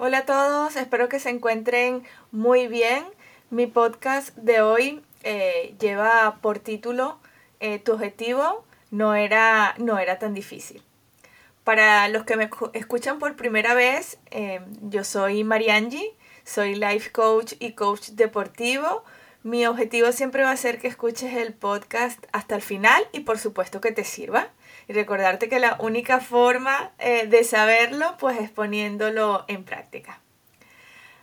Hola a todos, espero que se encuentren muy bien. Mi podcast de hoy eh, lleva por título eh, Tu objetivo no era, no era tan difícil. Para los que me escuchan por primera vez, eh, yo soy Mariangi, soy life coach y coach deportivo. Mi objetivo siempre va a ser que escuches el podcast hasta el final y por supuesto que te sirva y recordarte que la única forma eh, de saberlo pues es poniéndolo en práctica.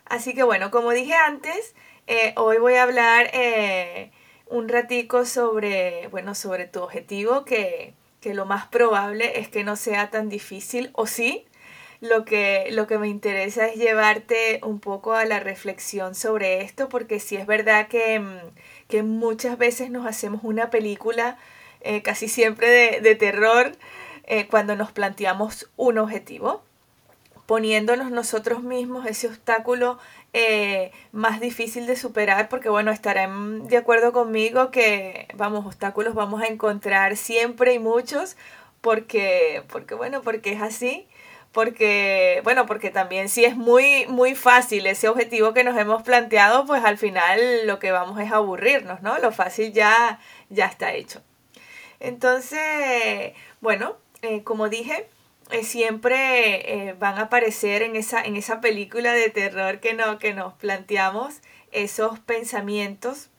Así que bueno, como dije antes, eh, hoy voy a hablar eh, un ratico sobre, bueno, sobre tu objetivo, que, que, lo más probable es que no sea tan difícil, o sí. Lo que, lo que me interesa es llevarte un poco a la reflexión sobre esto, porque sí es verdad que, mm, que muchas veces nos hacemos una película eh, casi siempre de, terror eh, cuando nos planteamos un objetivo, poniéndonos nosotros mismos ese obstáculo eh, más difícil de superar, porque bueno, estarán de acuerdo conmigo que, vamos, obstáculos vamos a encontrar siempre y muchos, porque, porque bueno, porque es así porque, bueno, porque también si es muy, muy fácil ese objetivo que nos hemos planteado, pues al final lo que vamos es aburrirnos, ¿no? Lo fácil ya, ya está hecho. Entonces, bueno, eh, como dije, eh, siempre eh, van a aparecer en esa, en esa película de terror que, no, que nos planteamos esos pensamientos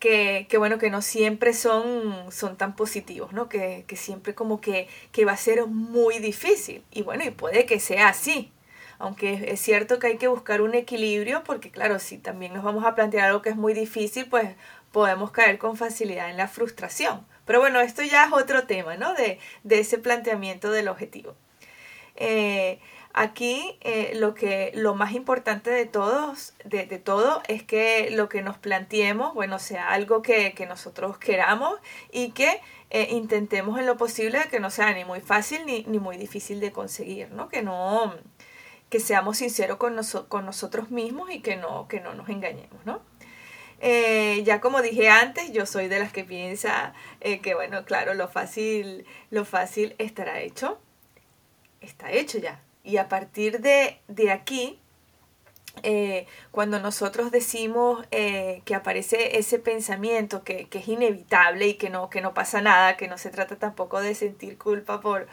que, que, bueno, que no siempre son, son tan positivos, ¿no? Que, que siempre como que, que, va a ser muy difícil. Y bueno, y puede que sea así. Aunque es cierto que hay que buscar un equilibrio, porque claro, si también nos vamos a plantear algo que es muy difícil, pues podemos caer con facilidad en la frustración. Pero bueno, esto ya es otro tema, ¿no? De, ese planteamiento del objetivo. Eh, aquí eh, lo, que, lo más importante de, todos, de, todo es que lo que nos planteemos, bueno, sea algo que, nosotros queramos y que eh, intentemos en lo posible que no sea ni muy fácil ni, muy difícil de conseguir, ¿no? Que no que seamos sinceros con, con nosotros mismos y que no, que no nos engañemos, ¿no? Eh, ya como dije antes, yo soy de las que piensa eh, que, bueno, claro, lo fácil, lo fácil estará hecho. Está hecho ya. Y a partir de, aquí, eh, cuando nosotros decimos que aparece ese pensamiento que, que, es inevitable y que no, que no pasa nada, que no se trata tampoco de sentir culpa por,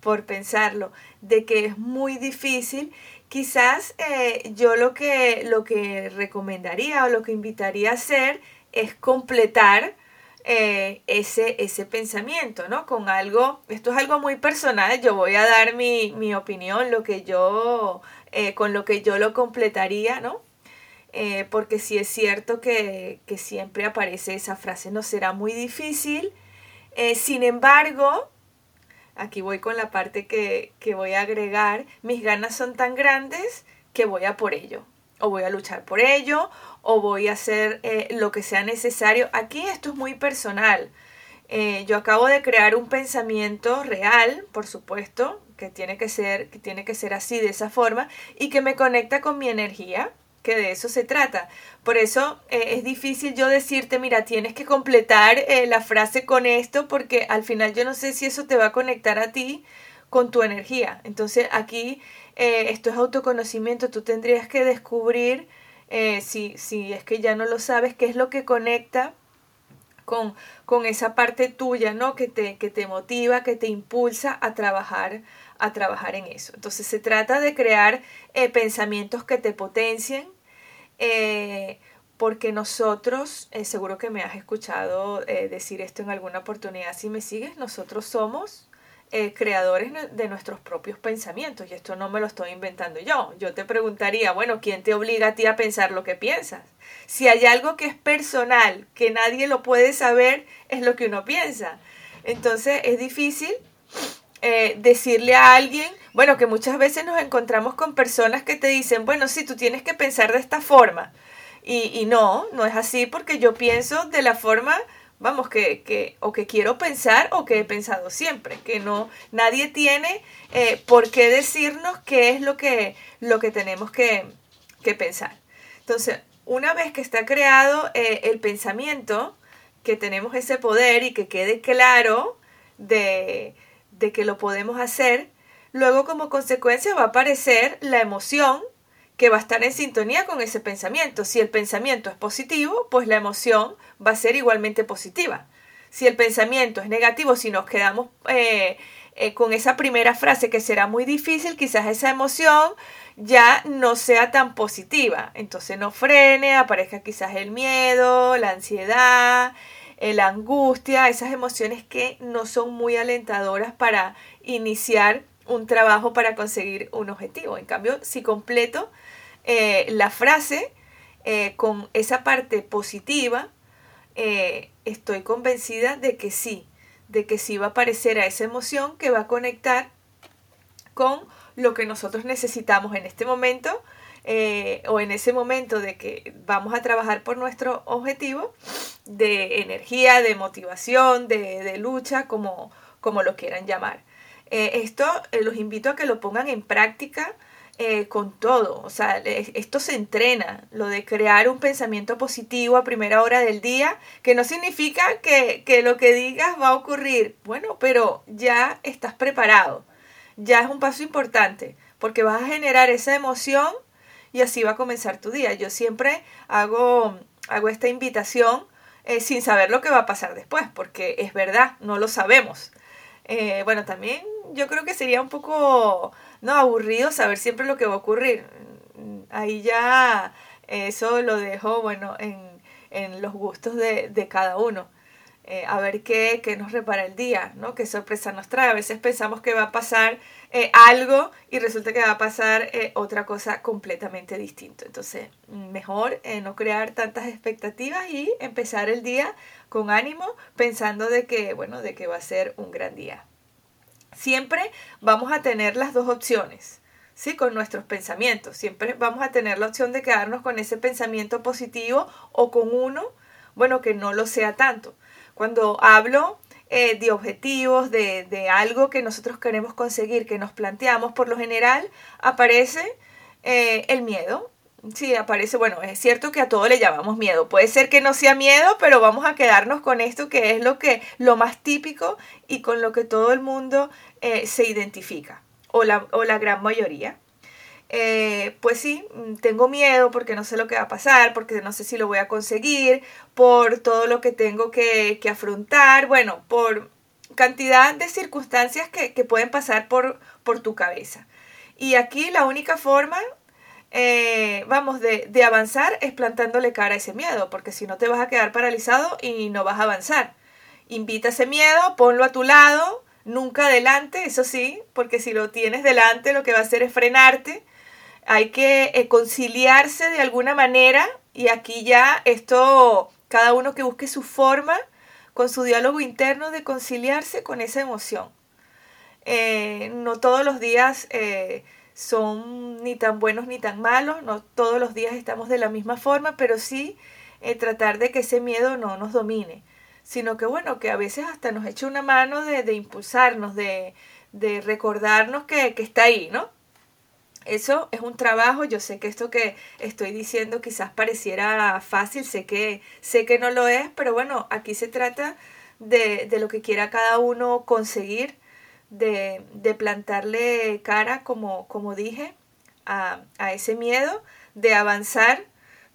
por pensarlo, de que es muy difícil Quizás eh, yo lo que, lo que recomendaría o lo que invitaría a hacer es completar eh, ese, ese pensamiento, ¿no? Con algo, esto es algo muy personal, yo voy a dar mi, opinión, lo que yo, eh, con lo que yo lo completaría, ¿no? porque sí es cierto que, que, siempre aparece esa frase, no será muy difícil. sin embargo, aquí voy con la parte que, voy a agregar, mis ganas son tan grandes que voy a por ello, o voy a luchar por ello, o voy a hacer eh, lo que sea necesario. Aquí esto es muy personal. Eh, yo acabo de crear un pensamiento real, por supuesto, que tiene que ser, que tiene que ser así, de esa forma, y que me conecta con mi energía de eso se trata. Por eso eh, es difícil yo decirte, mira, tienes que completar eh, la frase con esto porque al final yo no sé si eso te va a conectar a ti con tu energía. Entonces aquí eh, esto es autoconocimiento, tú tendrías que descubrir, si, si es que ya no lo sabes, qué es lo que conecta con, con, esa parte tuya, ¿no? Que te, que te motiva, que te impulsa a trabajar, a trabajar en eso. Entonces se trata de crear pensamientos que te potencien, eh, porque nosotros, eh, seguro que me has escuchado eh, decir esto en alguna oportunidad, si me sigues, nosotros somos creadores de nuestros propios pensamientos y esto no me lo estoy inventando yo. Yo te preguntaría, bueno, ¿quién te obliga a ti a pensar lo que piensas? Si hay algo que es personal, que nadie lo puede saber, es lo que uno piensa. Entonces es difícil decirle a alguien, bueno, que muchas veces nos encontramos con personas que te dicen, bueno, sí, tú tienes que pensar de esta forma. Y, no, no es así porque yo pienso de la forma, vamos, que, que, o que quiero pensar o que he pensado siempre, que no, nadie tiene eh, por qué decirnos qué es lo que, lo que tenemos que, que pensar. Entonces, una vez que está creado eh, el pensamiento, que tenemos ese poder y que quede claro de, de que lo podemos hacer, luego como consecuencia va a aparecer la emoción que va a estar en sintonía con ese pensamiento. Si el pensamiento es positivo, pues la emoción va a ser igualmente positiva. Si el pensamiento es negativo, si nos quedamos eh, eh, con esa primera frase que será muy difícil, quizás esa emoción ya no sea tan positiva. Entonces no frene, aparezca quizás el miedo, la ansiedad, la angustia, esas emociones que no son muy alentadoras para iniciar un trabajo para conseguir un objetivo. En cambio, si completo eh, la frase eh, con esa parte positiva, estoy convencida de que sí, de que sí va a aparecer a esa emoción que va a conectar con lo que nosotros necesitamos en este momento eh, o en ese momento de que vamos a trabajar por nuestro objetivo de energía, de motivación, de, lucha, como, como lo quieran llamar. Eh, esto eh, los invito a que lo pongan en práctica con todo. O sea, esto se entrena, lo de crear un pensamiento positivo a primera hora del día, que no significa que, que lo que digas va a ocurrir. Bueno, pero ya estás preparado. Ya es un paso importante, porque vas a generar esa emoción y así va a comenzar tu día. Yo siempre hago, hago esta invitación eh, sin saber lo que va a pasar después, porque es verdad, no lo sabemos. Eh, bueno, también yo creo que sería un poco no aburrido saber siempre lo que va a ocurrir. Ahí ya eso lo dejo, bueno, en, los gustos de, de cada uno. Eh, a ver qué, qué, nos repara el día, ¿no? Qué sorpresa nos trae. A veces pensamos que va a pasar eh, algo y resulta que va a pasar eh, otra cosa completamente distinta. Entonces, mejor no crear tantas expectativas y empezar el día con ánimo, pensando de que, bueno, de que va a ser un gran día. Siempre vamos a tener las dos opciones. ¿sí? con nuestros pensamientos. Siempre vamos a tener la opción de quedarnos con ese pensamiento positivo o con uno, bueno, que no lo sea tanto. Cuando hablo eh, de objetivos, de, algo que nosotros queremos conseguir, que nos planteamos, por lo general aparece eh, el miedo. Sí, aparece, bueno, es cierto que a todo le llamamos miedo. Puede ser que no sea miedo, pero vamos a quedarnos con esto que es lo que lo más típico y con lo que todo el mundo eh, se identifica, o la, o la gran mayoría. Eh, pues sí, tengo miedo porque no sé lo que va a pasar, porque no sé si lo voy a conseguir, por todo lo que tengo que, afrontar, bueno, por cantidad de circunstancias que, pueden pasar por, tu cabeza. Y aquí la única forma, eh, vamos, de, de avanzar es plantándole cara a ese miedo, porque si no te vas a quedar paralizado y no vas a avanzar. Invita ese miedo, ponlo a tu lado, nunca adelante, eso sí, porque si lo tienes delante lo que va a hacer es frenarte hay que eh, conciliarse de alguna manera y aquí ya esto, cada uno que busque su forma con su diálogo interno de conciliarse con esa emoción. Eh, no todos los días eh, son ni tan buenos ni tan malos, no todos los días estamos de la misma forma, pero sí tratar de que ese miedo no nos domine, sino que bueno, que a veces hasta nos eche una mano de, impulsarnos, de, recordarnos que, que está ahí, ¿no? Eso es un trabajo, yo sé que esto que estoy diciendo quizás pareciera fácil, sé que, sé que no lo es, pero bueno, aquí se trata de, lo que quiera cada uno conseguir, de, plantarle cara, como, como dije, a, ese miedo, de avanzar,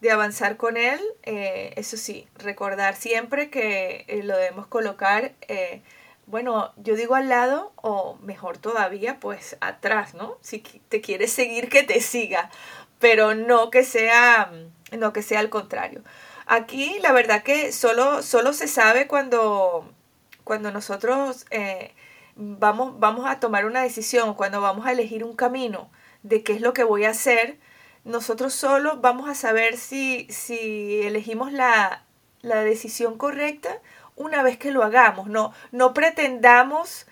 de avanzar con él, eh, eso sí, recordar siempre que eh, lo debemos colocar eh, bueno, yo digo al lado o mejor todavía, pues atrás, ¿no? Si te quieres seguir, que te siga, pero no que sea, no que sea al contrario. Aquí la verdad que solo, solo se sabe cuando, cuando nosotros eh, vamos, vamos a tomar una decisión, cuando vamos a elegir un camino de qué es lo que voy a hacer, nosotros solo vamos a saber si, si elegimos la, la decisión correcta una vez que lo hagamos. No, no pretendamos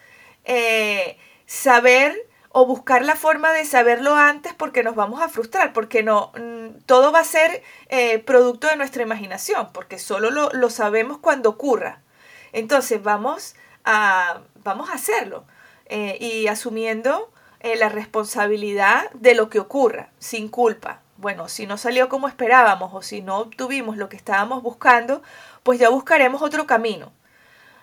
eh, saber o buscar la forma de saberlo antes porque nos vamos a frustrar, porque no, mm, todo va a ser eh, producto de nuestra imaginación, porque solo lo, sabemos cuando ocurra. Entonces vamos a, vamos a hacerlo eh, y asumiendo la responsabilidad de lo que ocurra, sin culpa. Bueno, si no salió como esperábamos o si no obtuvimos lo que estábamos buscando, pues ya buscaremos otro camino.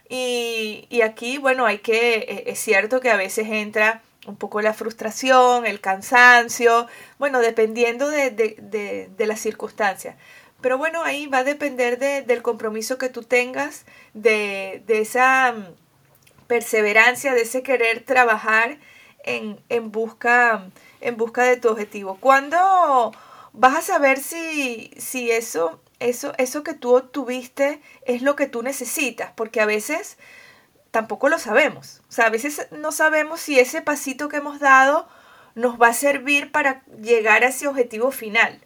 Y, aquí, bueno, hay que, e, es cierto que a veces entra un poco la frustración, el cansancio, bueno, dependiendo de, de, de, las circunstancias. Pero bueno, ahí va a depender del compromiso que tú tengas, de, esa mm, perseverancia, de ese querer trabajar en, en, busca, en busca de tu objetivo. ¿Cuándo vas a saber si, si eso, eso, eso que tú obtuviste es lo que tú necesitas? Porque a veces tampoco lo sabemos. O sea, a veces no sabemos si ese pasito que hemos dado nos va a servir para llegar a ese objetivo final.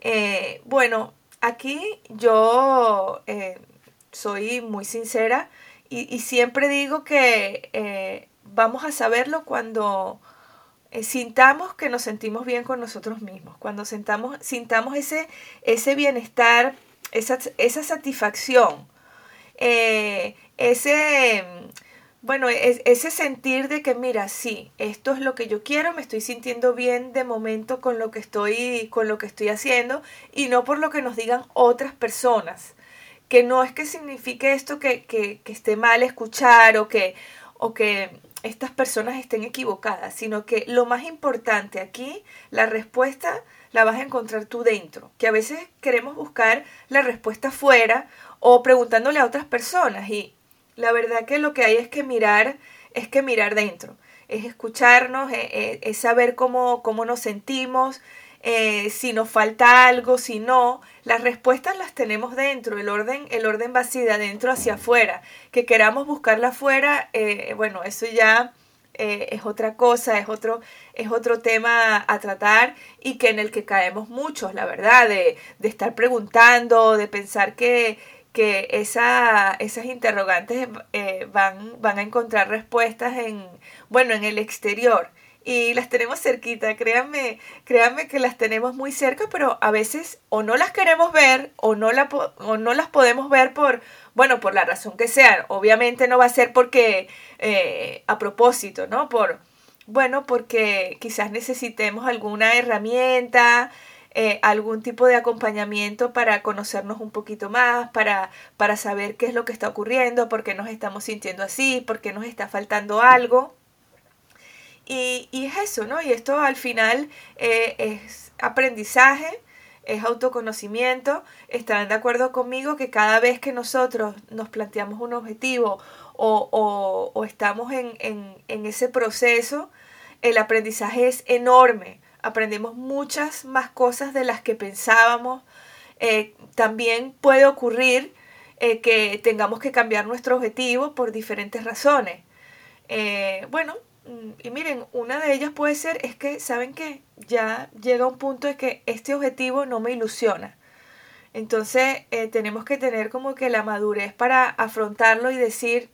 Eh, bueno, aquí yo eh, soy muy sincera y, siempre digo que eh, vamos a saberlo cuando sintamos que nos sentimos bien con nosotros mismos, cuando sintamos, sintamos ese, ese bienestar, esa, esa satisfacción ese, bueno, ese sentir de que, mira, sí, esto es lo que yo quiero, me estoy sintiendo bien de momento con lo que estoy, con lo que estoy haciendo y no por lo que nos digan otras personas. Que no es que signifique esto que, que, que esté mal escuchar o que, o que estas personas estén equivocadas, sino que lo más importante aquí, la respuesta la vas a encontrar tú dentro, que a veces queremos buscar la respuesta fuera o preguntándole a otras personas y la verdad que lo que hay es que mirar, es que mirar dentro, es escucharnos, eh, eh, es, saber cómo, cómo nos sentimos, eh, si nos falta algo, si no, las respuestas las tenemos dentro, el orden, el orden va así de adentro hacia afuera, que queramos buscarla afuera, bueno, eso ya es otra cosa, es otro, es otro tema a tratar y que en el que caemos muchos, la verdad, de, de estar preguntando, de pensar que, que esa, esas interrogantes eh, van, van a encontrar respuestas en, bueno, en el exterior. Y las tenemos cerquita, créanme, créanme que las tenemos muy cerca, pero a veces o no las queremos ver o no, la, o no las podemos ver por, bueno, por la razón que sea. Obviamente no va a ser porque eh, a propósito, ¿no? Por, bueno, porque quizás necesitemos alguna herramienta, eh, algún tipo de acompañamiento para conocernos un poquito más, para, para saber qué es lo que está ocurriendo, por qué nos estamos sintiendo así, por qué nos está faltando algo. Y, es eso, ¿no? Y esto al final eh, es aprendizaje, es autoconocimiento. Estarán de acuerdo conmigo que cada vez que nosotros nos planteamos un objetivo o, estamos en, ese proceso, el aprendizaje es enorme aprendemos muchas más cosas de las que pensábamos. Eh, también puede ocurrir eh, que tengamos que cambiar nuestro objetivo por diferentes razones. Eh, bueno, y miren, una de ellas puede ser es que, ¿saben que Ya llega un punto de que este objetivo no me ilusiona. Entonces tenemos que tener como que la madurez para afrontarlo y decir,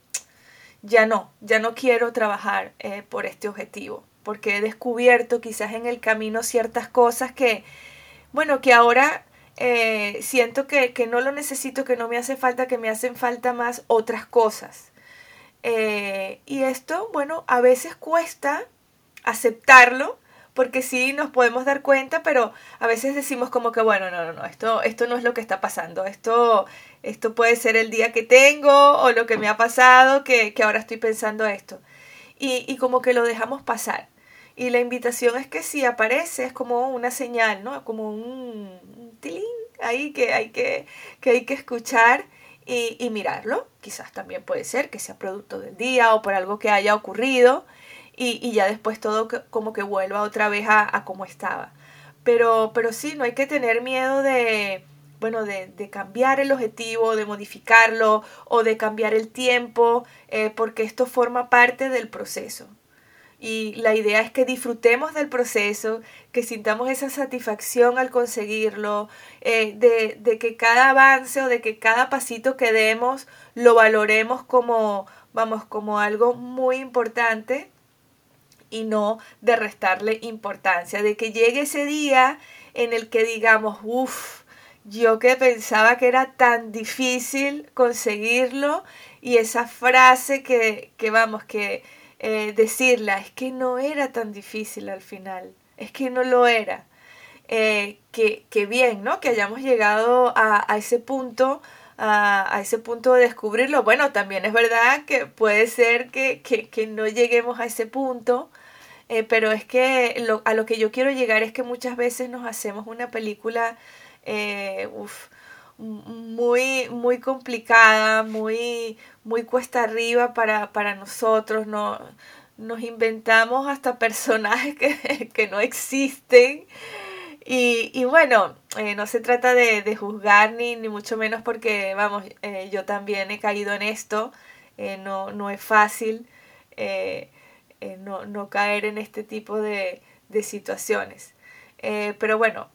ya no, ya no quiero trabajar por este objetivo porque he descubierto quizás en el camino ciertas cosas que, bueno, que ahora eh, siento que, no lo necesito, que no me hace falta, que me hacen falta más otras cosas. Eh, y esto, bueno, a veces cuesta aceptarlo, porque sí nos podemos dar cuenta, pero a veces decimos como que, bueno, no, no, no, esto, esto no es lo que está pasando, esto, esto puede ser el día que tengo o lo que me ha pasado, que, ahora estoy pensando esto. Y, y como que lo dejamos pasar. Y la invitación es que si aparece es como una señal, ¿no? Como un, tilín ahí que hay que, que, hay que escuchar y, y, mirarlo. Quizás también puede ser que sea producto del día o por algo que haya ocurrido y, ya después todo como que vuelva otra vez a, como estaba. Pero, pero sí, no hay que tener miedo de, bueno, de, de, cambiar el objetivo, de modificarlo o de cambiar el tiempo, eh, porque esto forma parte del proceso. Y la idea es que disfrutemos del proceso, que sintamos esa satisfacción al conseguirlo, eh, de, de, que cada avance o de que cada pasito que demos lo valoremos como, vamos, como algo muy importante y no de restarle importancia, de que llegue ese día en el que digamos, uff, yo que pensaba que era tan difícil conseguirlo y esa frase que, que vamos, que eh, decirla, es que no era tan difícil al final, es que no lo era. Eh, que, que, bien, ¿no? Que hayamos llegado a, a, ese punto, a, ese punto de descubrirlo. Bueno, también es verdad que puede ser que, no lleguemos a ese punto, eh, pero es que a lo que yo quiero llegar es que muchas veces nos hacemos una película eh, muy, muy complicada, muy, muy cuesta arriba para, para nosotros, no, nos inventamos hasta personajes que, que no existen. Y, y bueno, eh, no se trata de, de juzgar ni, ni, mucho menos porque, vamos, eh, yo también he caído en esto. Eh, no, no es fácil no, no, caer en este tipo de, de situaciones. pero bueno,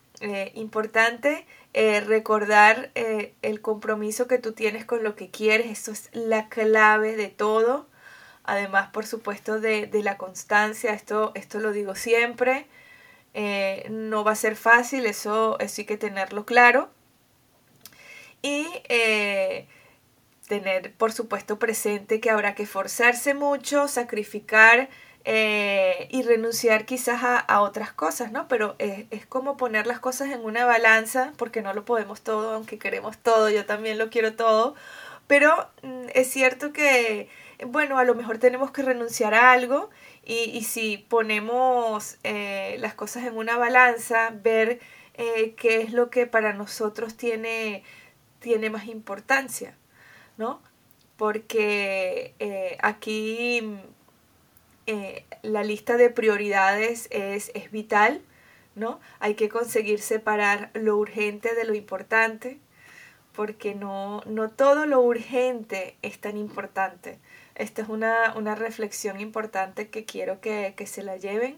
importante recordar el compromiso que tú tienes con lo que quieres. Eso es la clave de todo. Además, por supuesto, de, de la constancia. Esto, esto lo digo siempre. Eh, no va a ser fácil, eso, eso hay que tenerlo claro. Y eh, tener, por supuesto, presente que habrá que forzarse mucho, sacrificar eh, y renunciar quizás a, otras cosas, ¿no? Pero es, es, como poner las cosas en una balanza, porque no lo podemos todo, aunque queremos todo, yo también lo quiero todo. Pero mm, es cierto que, bueno, a lo mejor tenemos que renunciar a algo y, si ponemos eh, las cosas en una balanza, ver eh, qué es lo que para nosotros tiene, tiene más importancia, ¿no? Porque eh, la lista de prioridades es, es vital, ¿no? Hay que conseguir separar lo urgente de lo importante, porque no, no todo lo urgente es tan importante. Esta es una, reflexión importante que quiero que, se la lleven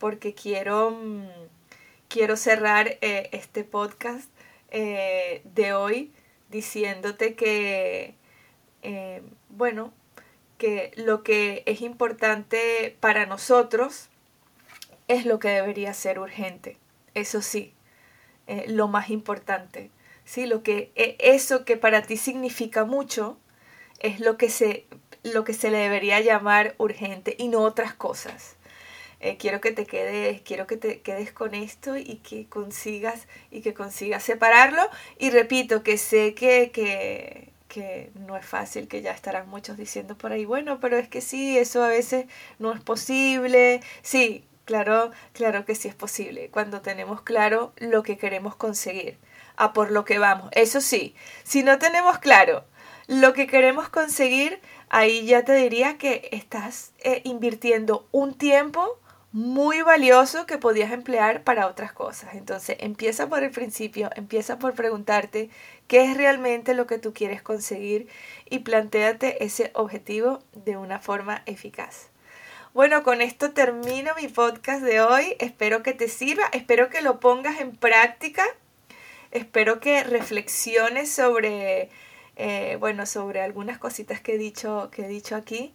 porque quiero, mm, quiero cerrar eh, este podcast eh, de hoy diciéndote que, bueno, que lo que es importante para nosotros es lo que debería ser urgente. Eso sí, lo más importante. Sí, lo que, e, eso que para ti significa mucho es lo que se lo que se le debería llamar urgente y no otras cosas. Eh, quiero que te quedes, quiero que te quedes con esto y que consigas y que consigas separarlo. Y repito que sé que, que, que no es fácil, que ya estarán muchos diciendo por ahí, bueno, pero es que sí, eso a veces no es posible. Sí, claro, claro que sí es posible, cuando tenemos claro lo que queremos conseguir, a por lo que vamos. Eso sí, si no tenemos claro lo que queremos conseguir, ahí ya te diría que estás eh, invirtiendo un tiempo muy valioso que podías emplear para otras cosas. Entonces empieza por el principio, empieza por preguntarte qué es realmente lo que tú quieres conseguir y planteate ese objetivo de una forma eficaz. Bueno, con esto termino mi podcast de hoy. Espero que te sirva, espero que lo pongas en práctica, espero que reflexiones sobre eh, bueno, sobre algunas cositas que he dicho, que he dicho aquí,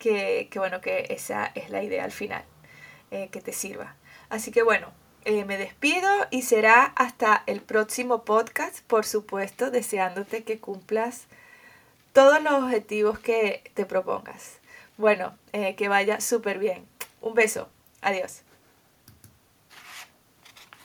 que, bueno, que esa es la idea al final, eh, que te sirva. Así que bueno, eh, me despido y será hasta el próximo podcast, por supuesto, deseándote que cumplas todos los objetivos que te propongas. Bueno, que vaya súper bien. Un beso. Adiós.